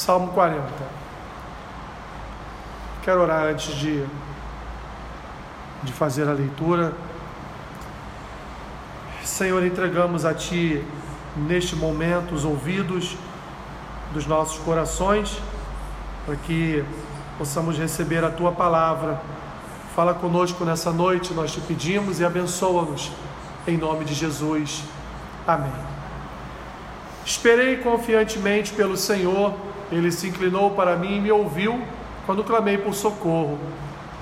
Salmo 40. Quero orar antes de, de fazer a leitura. Senhor, entregamos a Ti neste momento os ouvidos dos nossos corações, para que possamos receber a Tua palavra. Fala conosco nessa noite, nós te pedimos e abençoa-nos, em nome de Jesus. Amém. Esperei confiantemente pelo Senhor ele se inclinou para mim e me ouviu quando clamei por socorro.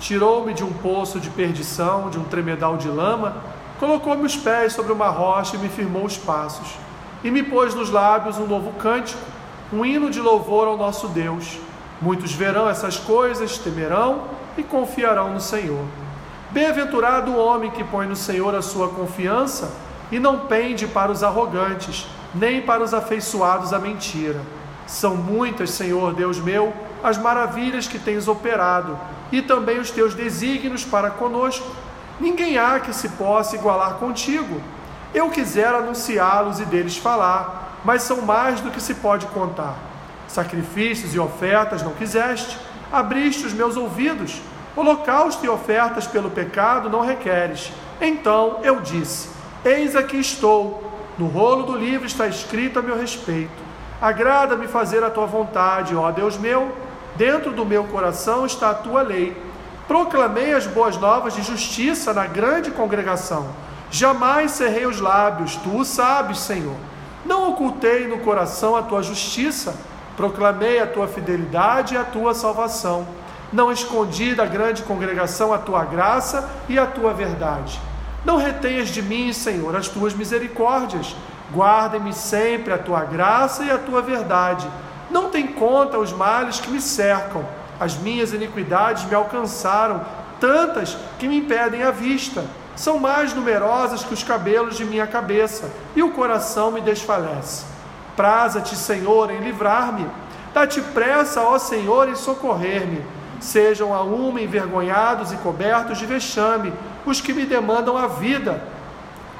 Tirou-me de um poço de perdição, de um tremedal de lama, colocou-me os pés sobre uma rocha e me firmou os passos. E me pôs nos lábios um novo cântico, um hino de louvor ao nosso Deus. Muitos verão essas coisas, temerão e confiarão no Senhor. Bem-aventurado o homem que põe no Senhor a sua confiança e não pende para os arrogantes, nem para os afeiçoados à mentira. São muitas, Senhor Deus meu, as maravilhas que tens operado e também os teus desígnios para conosco. Ninguém há que se possa igualar contigo. Eu quisera anunciá-los e deles falar, mas são mais do que se pode contar. Sacrifícios e ofertas não quiseste, abriste os meus ouvidos. Holocausto e ofertas pelo pecado não requeres. Então eu disse: Eis aqui estou. No rolo do livro está escrito a meu respeito. Agrada-me fazer a tua vontade, ó Deus meu, dentro do meu coração está a tua lei. Proclamei as boas novas de justiça na grande congregação. Jamais cerrei os lábios, tu o sabes, Senhor. Não ocultei no coração a tua justiça, proclamei a tua fidelidade e a tua salvação. Não escondi da grande congregação a tua graça e a tua verdade. Não retenhas de mim, Senhor, as tuas misericórdias Guarda-me sempre a tua graça e a tua verdade. Não tem conta os males que me cercam. As minhas iniquidades me alcançaram, tantas que me impedem a vista. São mais numerosas que os cabelos de minha cabeça, e o coração me desfalece. Praza-te, Senhor, em livrar-me. Dá-te pressa, ó Senhor, em socorrer-me. Sejam a uma envergonhados e cobertos de vexame os que me demandam a vida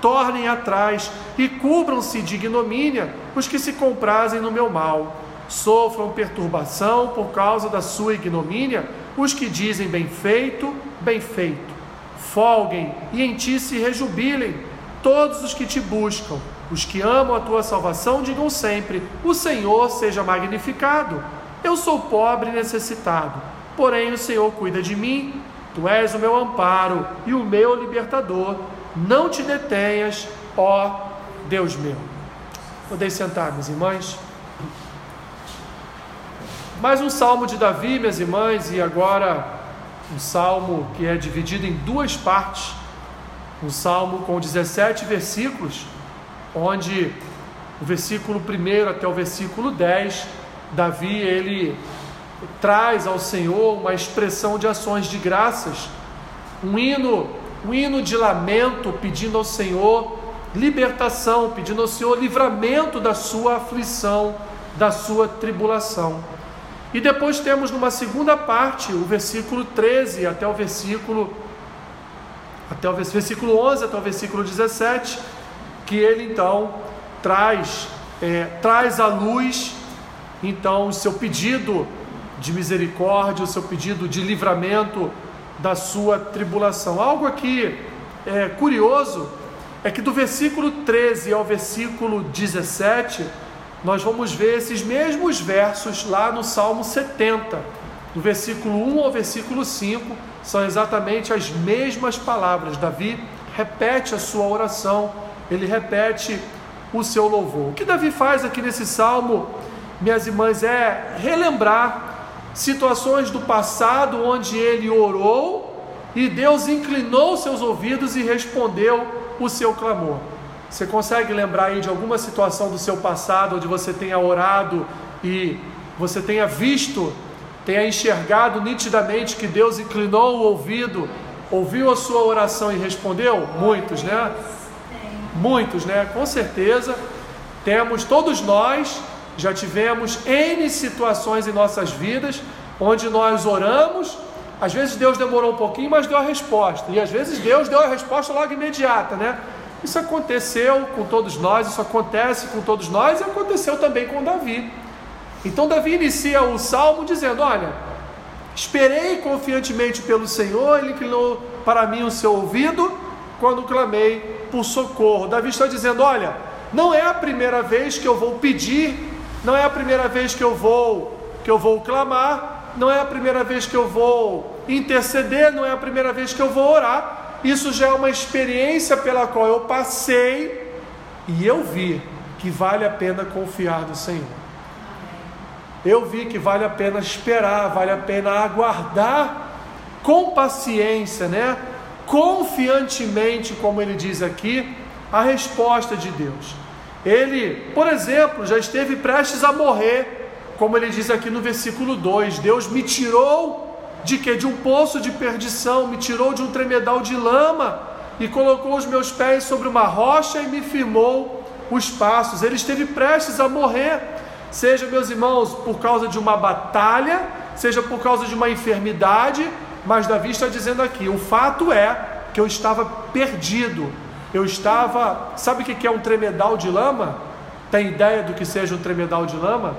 tornem atrás e cubram-se de ignomínia os que se comprazem no meu mal. Sofram perturbação por causa da sua ignomínia os que dizem bem feito, bem feito. Folguem e em ti se rejubilem todos os que te buscam. Os que amam a tua salvação digam sempre: O Senhor seja magnificado. Eu sou pobre e necessitado, porém o Senhor cuida de mim. Tu és o meu amparo e o meu libertador não te detenhas, ó Deus meu. Podem sentar, minhas irmãs. Mais um salmo de Davi, minhas irmãs, e agora um salmo que é dividido em duas partes. Um salmo com 17 versículos, onde o versículo 1 até o versículo 10, Davi ele traz ao Senhor uma expressão de ações de graças, um hino um hino de lamento pedindo ao Senhor libertação, pedindo ao Senhor livramento da sua aflição, da sua tribulação. E depois temos numa segunda parte, o versículo 13 até o versículo até o versículo 11 até o versículo 17, que ele então traz é, traz à luz então o seu pedido de misericórdia, o seu pedido de livramento da sua tribulação. Algo aqui é, curioso é que do versículo 13 ao versículo 17, nós vamos ver esses mesmos versos lá no Salmo 70. Do versículo 1 ao versículo 5 são exatamente as mesmas palavras. Davi repete a sua oração, ele repete o seu louvor. O que Davi faz aqui nesse salmo, minhas irmãs, é relembrar situações do passado onde ele orou e Deus inclinou seus ouvidos e respondeu o seu clamor. Você consegue lembrar aí de alguma situação do seu passado onde você tenha orado e você tenha visto, tenha enxergado nitidamente que Deus inclinou o ouvido, ouviu a sua oração e respondeu? Muitos, né? Muitos, né? Com certeza. Temos todos nós já tivemos N situações em nossas vidas onde nós oramos, às vezes Deus demorou um pouquinho, mas deu a resposta, e às vezes Deus deu a resposta logo imediata, né? Isso aconteceu com todos nós, isso acontece com todos nós e aconteceu também com Davi. Então Davi inicia o salmo dizendo: Olha, esperei confiantemente pelo Senhor, ele inclinou para mim o seu ouvido quando clamei por socorro. Davi está dizendo: Olha, não é a primeira vez que eu vou pedir, não é a primeira vez que eu vou que eu vou clamar, não é a primeira vez que eu vou interceder, não é a primeira vez que eu vou orar. Isso já é uma experiência pela qual eu passei e eu vi que vale a pena confiar no Senhor. Eu vi que vale a pena esperar, vale a pena aguardar com paciência, né? Confiantemente, como ele diz aqui, a resposta de Deus. Ele, por exemplo, já esteve prestes a morrer, como ele diz aqui no versículo 2: Deus me tirou de que? De um poço de perdição, me tirou de um tremedal de lama e colocou os meus pés sobre uma rocha e me firmou os passos. Ele esteve prestes a morrer, seja, meus irmãos, por causa de uma batalha, seja por causa de uma enfermidade, mas Davi está dizendo aqui: o fato é que eu estava perdido, eu estava. Sabe o que é um tremedal de lama? Tem ideia do que seja um tremedal de lama?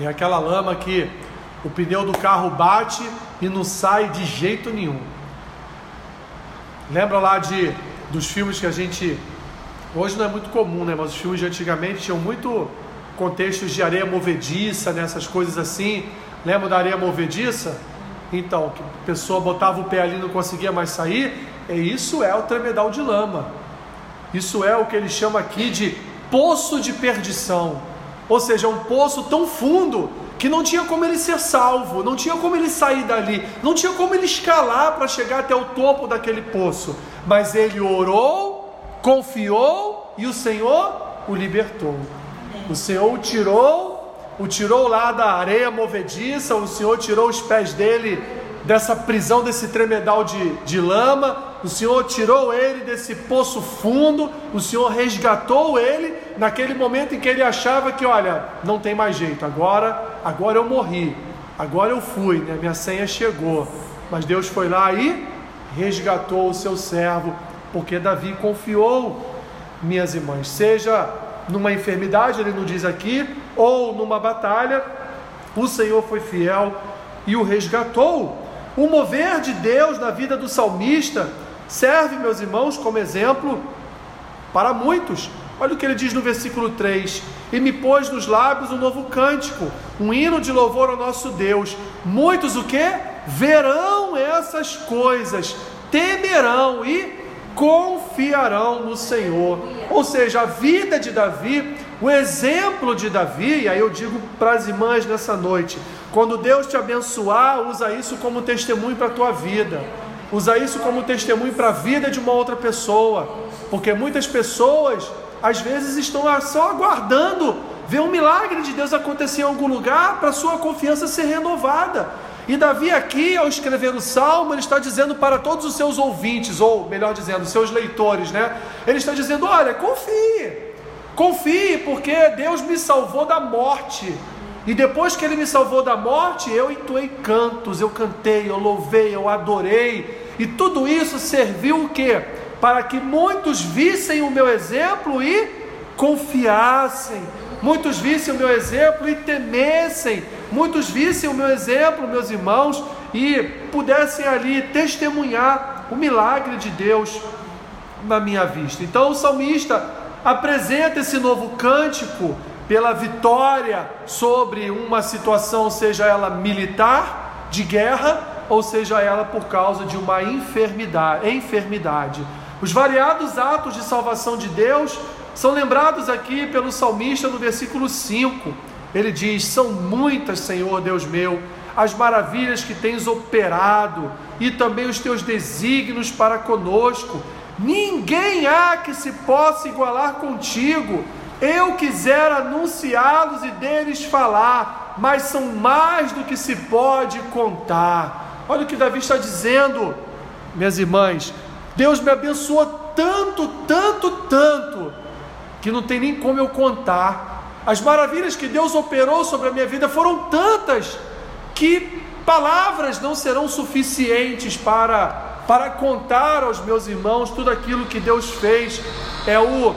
É aquela lama que o pneu do carro bate e não sai de jeito nenhum. Lembra lá de dos filmes que a gente hoje não é muito comum, né? Mas os filmes de antigamente tinham muito contextos de areia movediça, nessas né? coisas assim. Lembra da areia movediça? Então, que a pessoa botava o pé ali e não conseguia mais sair. E isso é o tremedal de lama. Isso é o que ele chama aqui de poço de perdição. Ou seja, um poço tão fundo que não tinha como ele ser salvo, não tinha como ele sair dali, não tinha como ele escalar para chegar até o topo daquele poço. Mas ele orou, confiou e o Senhor o libertou. O Senhor o tirou, o tirou lá da areia movediça, o Senhor tirou os pés dele dessa prisão, desse tremedal de, de lama, o Senhor tirou ele desse poço fundo, o Senhor resgatou ele naquele momento em que ele achava que, olha, não tem mais jeito, agora, agora eu morri, agora eu fui, né? minha senha chegou. Mas Deus foi lá e resgatou o seu servo, porque Davi confiou, minhas irmãs, seja numa enfermidade, ele não diz aqui, ou numa batalha, o Senhor foi fiel e o resgatou. O mover de Deus na vida do salmista serve, meus irmãos, como exemplo para muitos. Olha o que ele diz no versículo 3: E me pôs nos lábios um novo cântico, um hino de louvor ao nosso Deus. Muitos o que? Verão essas coisas, temerão e confiarão no Senhor. Ou seja, a vida de Davi, o exemplo de Davi, e aí eu digo para as irmãs nessa noite: quando Deus te abençoar, usa isso como testemunho para a tua vida. Usa isso como testemunho para a vida de uma outra pessoa. Porque muitas pessoas, às vezes, estão só aguardando ver um milagre de Deus acontecer em algum lugar para sua confiança ser renovada. E Davi, aqui, ao escrever o salmo, ele está dizendo para todos os seus ouvintes, ou melhor dizendo, seus leitores, né? Ele está dizendo: olha, confie, confie, porque Deus me salvou da morte. E depois que ele me salvou da morte, eu entoei cantos, eu cantei, eu louvei, eu adorei. E tudo isso serviu o quê? Para que muitos vissem o meu exemplo e confiassem. Muitos vissem o meu exemplo e temessem. Muitos vissem o meu exemplo, meus irmãos, e pudessem ali testemunhar o milagre de Deus na minha vista. Então o salmista apresenta esse novo cântico pela vitória sobre uma situação, seja ela militar, de guerra, ou seja ela por causa de uma enfermidade. enfermidade. Os variados atos de salvação de Deus são lembrados aqui pelo salmista no versículo 5. Ele diz: São muitas, Senhor Deus meu, as maravilhas que tens operado e também os teus desígnios para conosco. Ninguém há que se possa igualar contigo. Eu quisera anunciá-los e deles falar, mas são mais do que se pode contar. Olha o que Davi está dizendo, minhas irmãs. Deus me abençoou tanto, tanto, tanto, que não tem nem como eu contar. As maravilhas que Deus operou sobre a minha vida foram tantas que palavras não serão suficientes para, para contar aos meus irmãos tudo aquilo que Deus fez. É o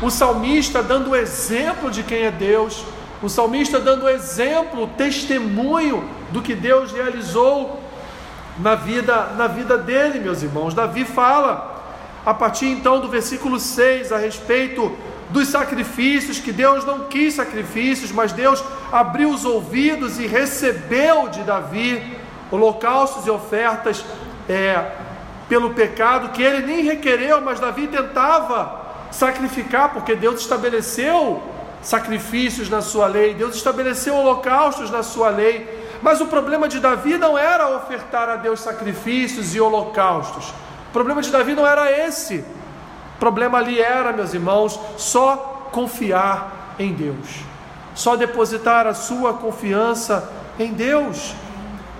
o salmista dando exemplo de quem é Deus, o salmista dando exemplo, testemunho do que Deus realizou na vida, na vida dele, meus irmãos. Davi fala a partir então do versículo 6 a respeito dos sacrifícios, que Deus não quis sacrifícios, mas Deus abriu os ouvidos e recebeu de Davi holocaustos e ofertas é, pelo pecado, que ele nem requereu, mas Davi tentava sacrificar, porque Deus estabeleceu sacrifícios na sua lei, Deus estabeleceu holocaustos na sua lei. Mas o problema de Davi não era ofertar a Deus sacrifícios e holocaustos. O problema de Davi não era esse. O problema ali era, meus irmãos, só confiar em Deus. Só depositar a sua confiança em Deus.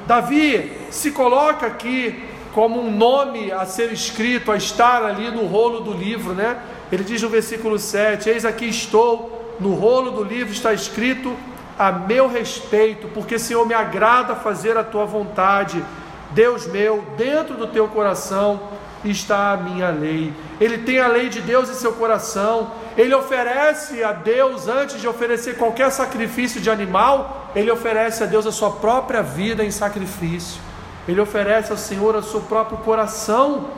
Davi se coloca aqui como um nome a ser escrito, a estar ali no rolo do livro, né? Ele diz no versículo 7: Eis aqui estou, no rolo do livro está escrito a meu respeito, porque Senhor me agrada fazer a tua vontade. Deus meu, dentro do teu coração está a minha lei. Ele tem a lei de Deus em seu coração. Ele oferece a Deus, antes de oferecer qualquer sacrifício de animal, ele oferece a Deus a sua própria vida em sacrifício. Ele oferece ao Senhor o seu próprio coração,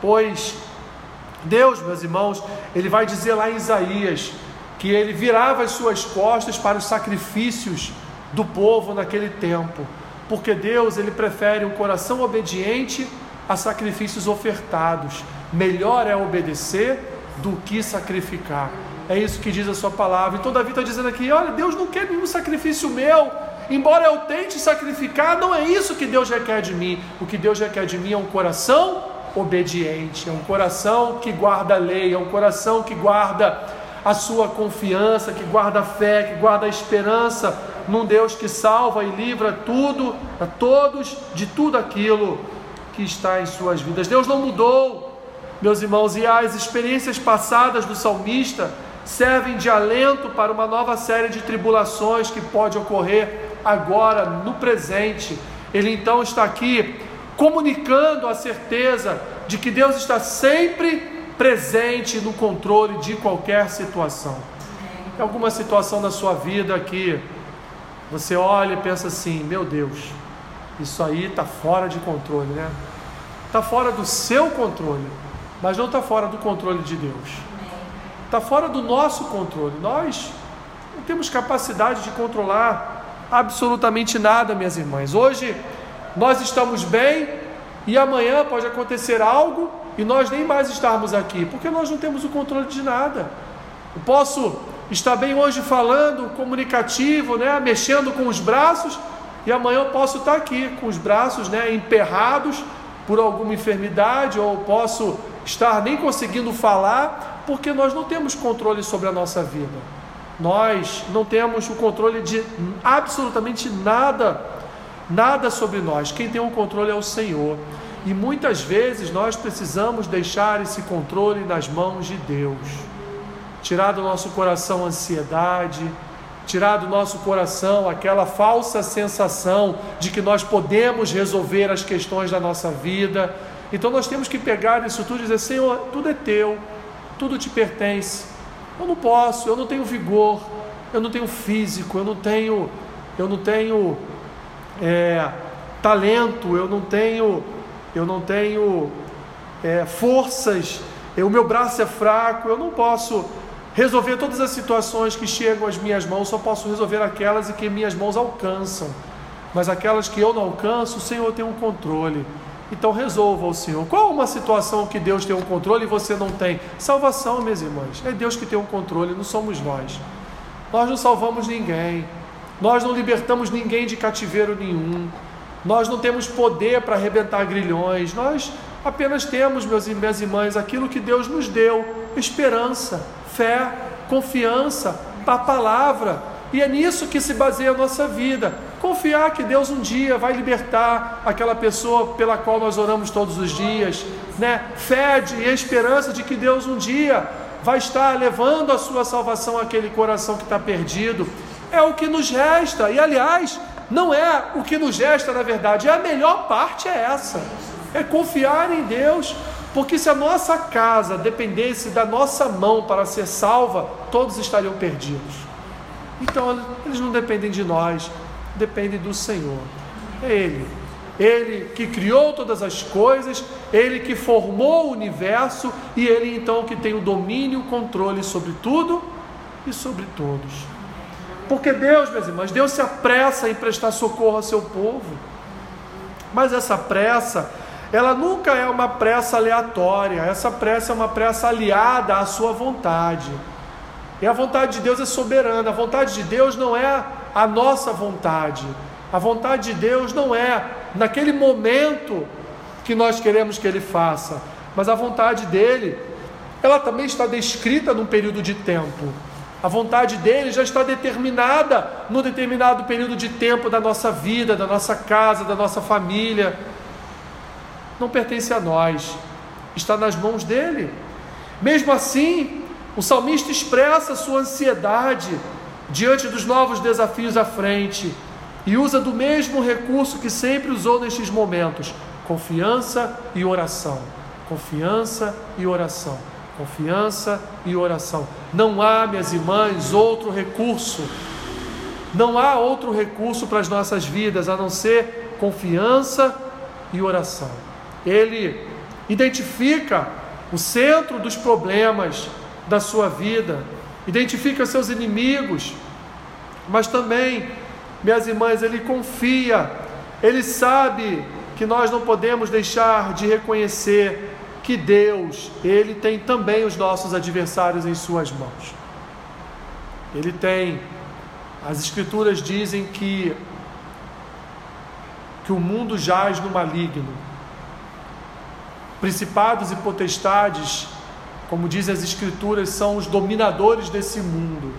pois Deus, meus irmãos, ele vai dizer lá em Isaías que ele virava as suas costas para os sacrifícios do povo naquele tempo, porque Deus ele prefere um coração obediente a sacrifícios ofertados. Melhor é obedecer do que sacrificar. É isso que diz a sua palavra. E todavia está dizendo aqui: olha, Deus não quer nenhum sacrifício meu. Embora eu tente sacrificar, não é isso que Deus requer de mim. O que Deus requer de mim é um coração obediente, é um coração que guarda a lei, é um coração que guarda a sua confiança, que guarda a fé, que guarda a esperança num Deus que salva e livra tudo, a todos, de tudo aquilo que está em suas vidas. Deus não mudou, meus irmãos, e as experiências passadas do salmista servem de alento para uma nova série de tribulações que pode ocorrer agora, no presente. Ele então está aqui comunicando a certeza de que Deus está sempre presente no controle de qualquer situação. Tem alguma situação da sua vida que você olha e pensa assim: meu Deus, isso aí está fora de controle, né? Está fora do seu controle, mas não está fora do controle de Deus. Está fora do nosso controle. Nós não temos capacidade de controlar absolutamente nada, minhas irmãs. Hoje nós estamos bem e amanhã pode acontecer algo e nós nem mais estarmos aqui, porque nós não temos o controle de nada. Eu posso estar bem hoje falando, comunicativo, né, mexendo com os braços, e amanhã eu posso estar aqui com os braços né, emperrados por alguma enfermidade, ou posso estar nem conseguindo falar, porque nós não temos controle sobre a nossa vida. Nós não temos o controle de absolutamente nada, nada sobre nós. Quem tem o controle é o Senhor. E muitas vezes nós precisamos deixar esse controle nas mãos de Deus. Tirar do nosso coração ansiedade, tirar do nosso coração aquela falsa sensação de que nós podemos resolver as questões da nossa vida. Então nós temos que pegar isso tudo e dizer: Senhor, tudo é teu, tudo te pertence. Eu não posso, eu não tenho vigor, eu não tenho físico, eu não tenho, eu não tenho é, talento, eu não tenho eu não tenho é, forças, o meu braço é fraco, eu não posso resolver todas as situações que chegam às minhas mãos, só posso resolver aquelas em que minhas mãos alcançam. Mas aquelas que eu não alcanço, o Senhor tem um controle. Então resolva o Senhor. Qual uma situação que Deus tem um controle e você não tem? Salvação, minhas irmãs. É Deus que tem um controle, não somos nós. Nós não salvamos ninguém. Nós não libertamos ninguém de cativeiro nenhum. Nós não temos poder para arrebentar grilhões, nós apenas temos, meus e minhas irmãs, aquilo que Deus nos deu: esperança, fé, confiança, a palavra. E é nisso que se baseia a nossa vida. Confiar que Deus um dia vai libertar aquela pessoa pela qual nós oramos todos os dias, né? Fé e esperança de que Deus um dia vai estar levando a sua salvação àquele coração que está perdido. É o que nos resta. E aliás, não é o que nos gesta, na verdade, é a melhor parte é essa. É confiar em Deus, Porque se a nossa casa dependesse da nossa mão para ser salva, todos estariam perdidos. Então eles não dependem de nós, dependem do Senhor. É Ele. Ele que criou todas as coisas, Ele que formou o universo e Ele então que tem o domínio e o controle sobre tudo e sobre todos. Porque Deus, meus irmãos, Deus se apressa em prestar socorro ao seu povo. Mas essa pressa, ela nunca é uma pressa aleatória, essa pressa é uma pressa aliada à sua vontade. E a vontade de Deus é soberana, a vontade de Deus não é a nossa vontade. A vontade de Deus não é naquele momento que nós queremos que Ele faça, mas a vontade dele, ela também está descrita num período de tempo. A vontade dele já está determinada num determinado período de tempo da nossa vida, da nossa casa, da nossa família. Não pertence a nós, está nas mãos dele. Mesmo assim, o salmista expressa sua ansiedade diante dos novos desafios à frente e usa do mesmo recurso que sempre usou nestes momentos: confiança e oração. Confiança e oração confiança e oração. Não há, minhas irmãs, outro recurso. Não há outro recurso para as nossas vidas a não ser confiança e oração. Ele identifica o centro dos problemas da sua vida, identifica seus inimigos, mas também, minhas irmãs, ele confia, ele sabe que nós não podemos deixar de reconhecer que Deus, Ele tem também os nossos adversários em Suas mãos. Ele tem, as Escrituras dizem que, que o mundo jaz no maligno. Principados e potestades, como dizem as Escrituras, são os dominadores desse mundo.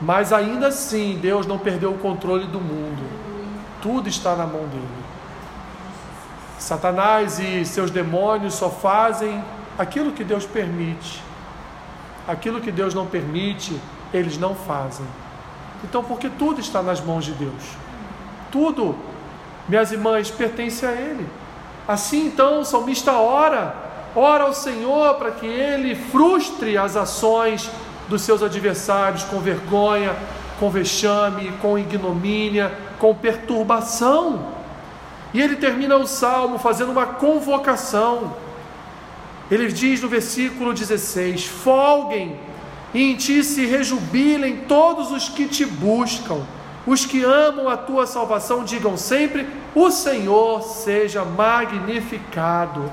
Mas ainda assim, Deus não perdeu o controle do mundo. Tudo está na mão dele. Satanás e seus demônios só fazem aquilo que Deus permite. Aquilo que Deus não permite, eles não fazem. Então, porque tudo está nas mãos de Deus. Tudo, minhas irmãs, pertence a Ele. Assim, então, o salmista ora, ora ao Senhor para que Ele frustre as ações dos seus adversários com vergonha, com vexame, com ignomínia, com perturbação. E ele termina o salmo fazendo uma convocação. Ele diz no versículo 16: Folguem e em ti se rejubilem todos os que te buscam, os que amam a tua salvação, digam sempre: O Senhor seja magnificado.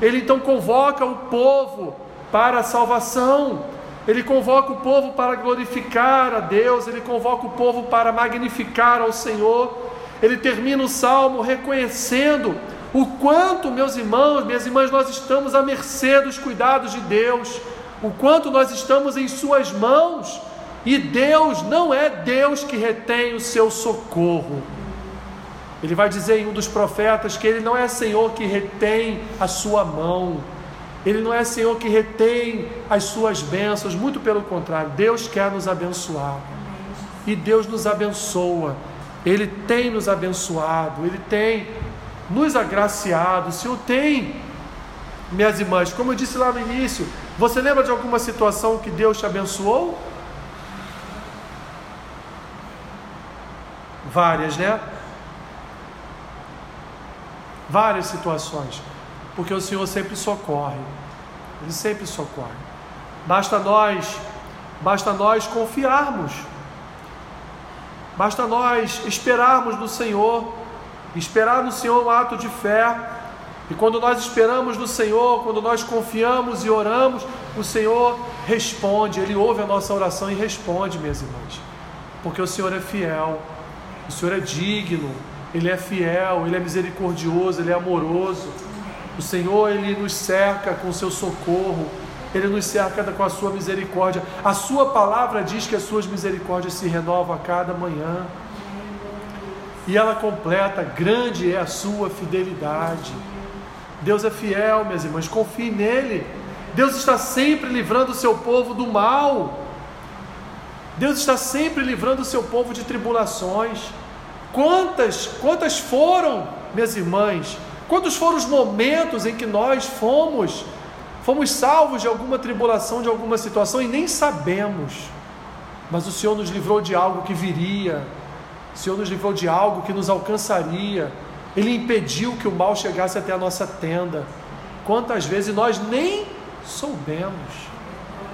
Ele então convoca o povo para a salvação. Ele convoca o povo para glorificar a Deus, ele convoca o povo para magnificar ao Senhor. Ele termina o salmo reconhecendo o quanto, meus irmãos, minhas irmãs, nós estamos à mercê dos cuidados de Deus, o quanto nós estamos em Suas mãos, e Deus não é Deus que retém o seu socorro. Ele vai dizer em um dos profetas que Ele não é Senhor que retém a sua mão, Ele não é Senhor que retém as suas bênçãos, muito pelo contrário, Deus quer nos abençoar, e Deus nos abençoa ele tem nos abençoado, Ele tem nos agraciado. O Senhor tem, minhas irmãs, como eu disse lá no início, você lembra de alguma situação que Deus te abençoou? Várias, né? Várias situações, porque o Senhor sempre socorre, Ele sempre socorre. Basta nós, basta nós confiarmos Basta nós esperarmos no Senhor, esperar no Senhor um ato de fé. E quando nós esperamos no Senhor, quando nós confiamos e oramos, o Senhor responde, Ele ouve a nossa oração e responde, minhas irmãs. Porque o Senhor é fiel, o Senhor é digno, Ele é fiel, Ele é misericordioso, Ele é amoroso. O Senhor, Ele nos cerca com o seu socorro, ele nos cerca com a sua misericórdia. A sua palavra diz que as suas misericórdias se renovam a cada manhã. E ela completa, grande é a sua fidelidade. Deus é fiel, minhas irmãs, confie nele. Deus está sempre livrando o seu povo do mal. Deus está sempre livrando o seu povo de tribulações. Quantas, quantas foram, minhas irmãs, Quantos foram os momentos em que nós fomos fomos salvos de alguma tribulação, de alguma situação e nem sabemos? Mas o Senhor nos livrou de algo que viria. O Senhor nos livrou de algo que nos alcançaria. Ele impediu que o mal chegasse até a nossa tenda. Quantas vezes nós nem soubemos,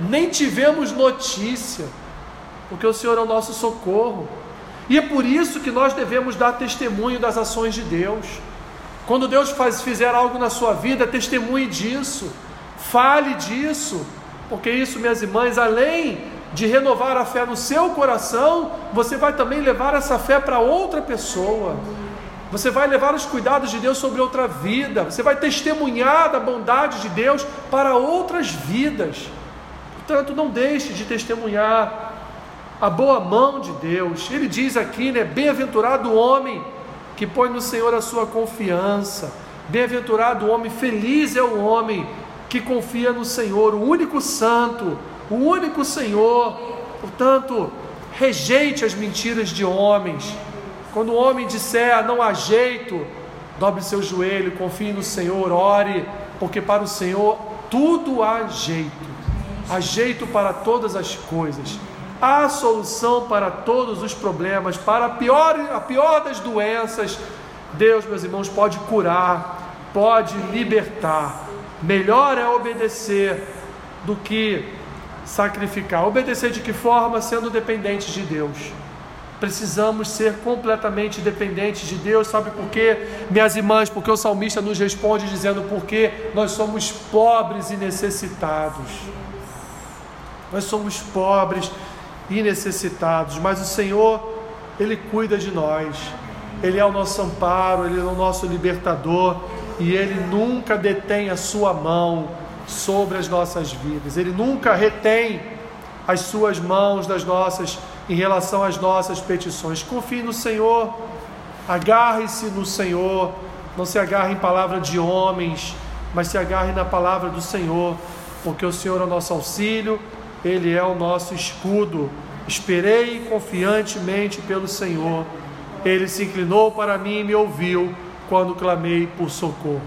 nem tivemos notícia, porque o Senhor é o nosso socorro. E é por isso que nós devemos dar testemunho das ações de Deus. Quando Deus faz, fizer algo na sua vida, testemunhe disso, fale disso, porque isso, minhas irmãs, além de renovar a fé no seu coração, você vai também levar essa fé para outra pessoa. Você vai levar os cuidados de Deus sobre outra vida. Você vai testemunhar da bondade de Deus para outras vidas. Portanto, não deixe de testemunhar a boa mão de Deus. Ele diz aqui, né? Bem-aventurado o homem que põe no Senhor a sua confiança. Bem-aventurado o homem, feliz é o homem que confia no Senhor, o único santo, o único Senhor. Portanto, rejeite as mentiras de homens. Quando o homem disser não há jeito, dobre seu joelho, confie no Senhor, ore, porque para o Senhor tudo há jeito. Há jeito para todas as coisas. Há solução para todos os problemas, para a pior, a pior das doenças. Deus, meus irmãos, pode curar, pode libertar. Melhor é obedecer do que sacrificar. Obedecer de que forma? Sendo dependentes de Deus. Precisamos ser completamente dependentes de Deus, sabe por quê? Minhas irmãs, porque o salmista nos responde dizendo: porque nós somos pobres e necessitados. Nós somos pobres e necessitados, mas o Senhor, Ele cuida de nós, Ele é o nosso amparo, Ele é o nosso libertador e Ele nunca detém a Sua mão sobre as nossas vidas, Ele nunca retém as Suas mãos das nossas em relação às nossas petições. Confie no Senhor, agarre-se no Senhor, não se agarre em palavra de homens, mas se agarre na palavra do Senhor, porque o Senhor é o nosso auxílio ele é o nosso escudo. Esperei confiantemente pelo Senhor. Ele se inclinou para mim e me ouviu quando clamei por socorro.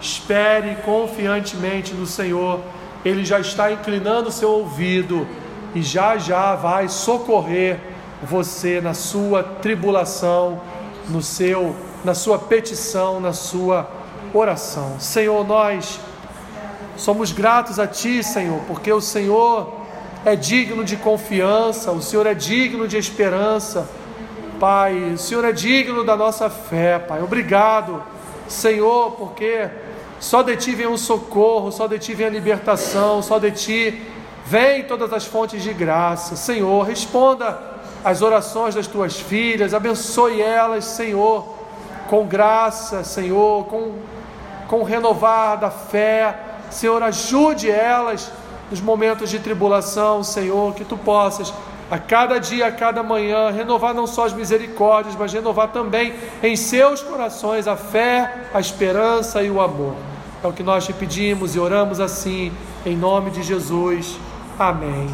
Espere confiantemente no Senhor. Ele já está inclinando seu ouvido e já já vai socorrer você na sua tribulação, no seu, na sua petição, na sua oração. Senhor, nós somos gratos a ti, Senhor, porque o Senhor é digno de confiança, o Senhor é digno de esperança. Pai, o Senhor é digno da nossa fé, Pai. Obrigado, Senhor, porque só de Ti vem o socorro, só de Ti vem a libertação, só de Ti vem todas as fontes de graça. Senhor, responda às orações das Tuas filhas, abençoe elas, Senhor, com graça, Senhor, com, com renovar da fé. Senhor, ajude elas nos momentos de tribulação, Senhor, que tu possas a cada dia, a cada manhã, renovar não só as misericórdias, mas renovar também em seus corações a fé, a esperança e o amor. É o que nós te pedimos e oramos assim, em nome de Jesus. Amém.